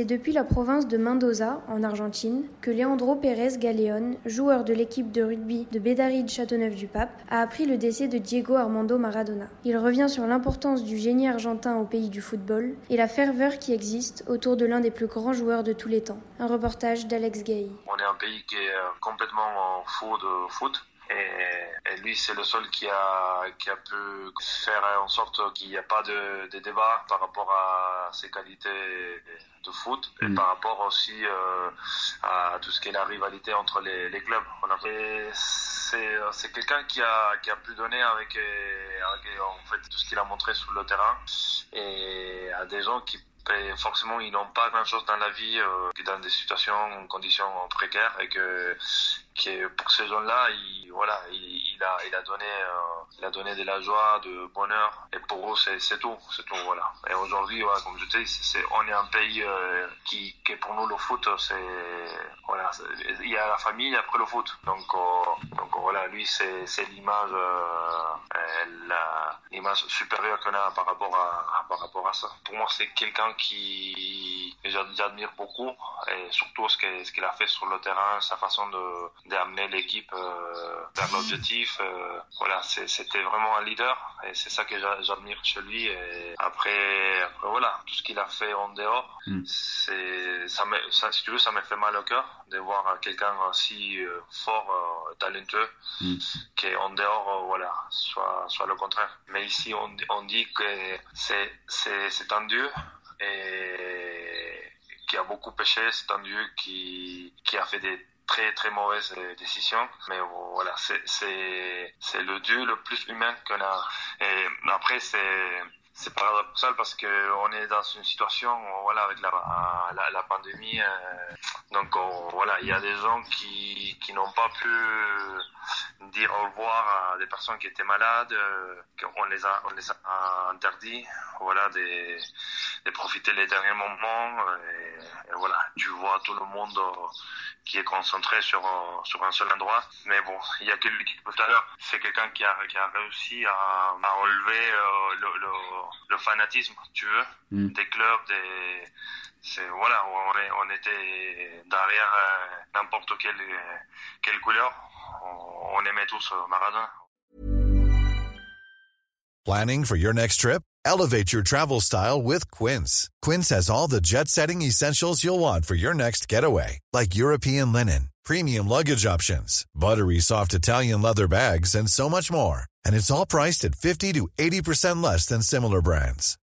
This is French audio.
C'est depuis la province de Mendoza, en Argentine, que Leandro Pérez Galeón, joueur de l'équipe de rugby de Bédaride Châteauneuf-du-Pape, a appris le décès de Diego Armando Maradona. Il revient sur l'importance du génie argentin au pays du football et la ferveur qui existe autour de l'un des plus grands joueurs de tous les temps. Un reportage d'Alex Gay. Est un pays qui est complètement fou de foot. Et, et, lui, c'est le seul qui a, qui a pu faire en sorte qu'il n'y a pas de, de, débat par rapport à ses qualités de foot et Mm. par rapport aussi euh, à tout ce qui est la rivalité entre les, les clubs. Fait, c'est, c'est quelqu'un qui a, qui a pu donner avec, euh, avec en fait tout ce qu'il a montré sur le terrain et à des gens qui et forcément ils n'ont pas grand chose dans la vie euh, que dans des situations conditions précaires et que, pour ces gens là il voilà il, a il a donné euh, il a donné de la joie de bonheur. Et pour eux c'est tout c'est tout voilà. Et aujourd'hui voilà, comme je dis c'est c'est- on est un pays euh, qui qui pour nous le foot c'est voilà il y a la famille après le foot. Donc euh, donc voilà lui c'est l'image la- l'image supérieure qu'on a par rapport à par rapport à ça pour moi c'est quelqu'un qui j'admire beaucoup et surtout ce que- ce qu'il a fait sur le terrain sa façon de d'amener l'équipe euh, vers l'objectif euh, voilà c'était vraiment un leader et c'est ça que j'a- j'admire chez lui et après, après voilà tout ce qu'il a fait en dehors Mm. c'est ça me ça si tu veux ça me fait mal au cœur de voir quelqu'un aussi euh, fort talentueux Mm. qui en dehors voilà soit soit le contraire mais ici on, dit que c'est un dieu qui a beaucoup péché. C'est un dieu qui a fait des très très mauvaises euh, décisions. Mais voilà c'est le dieu le plus humain qu'on a. Et après c'est paradoxal parce que on est dans une situation voilà avec la pandémie euh, donc on- voilà il y a des gens qui qui n'ont pas pu dire au revoir à des personnes qui étaient malades euh, qu'on les a on les a interdit voilà de, de profiter les derniers moments et, et voilà tu vois tout le monde euh, qui est concentré sur euh, sur un seul endroit mais bon il y a que lui qui tout à l'heure c'est quelqu'un qui a qui a réussi à, à enlever euh, le, le le fanatisme tu veux Mm. des clubs des c'est voilà on, on était derrière euh, n'importe quelle euh, quelle couleur on, on aimait tous euh, Maradona Planning for your next trip? Elevate your travel style with Quince. Quince has all the jet setting essentials you'll want for your next getaway, like European linen, premium luggage options, buttery soft Italian leather bags, and so much more. And it's all priced at 50 to 80% less than similar brands.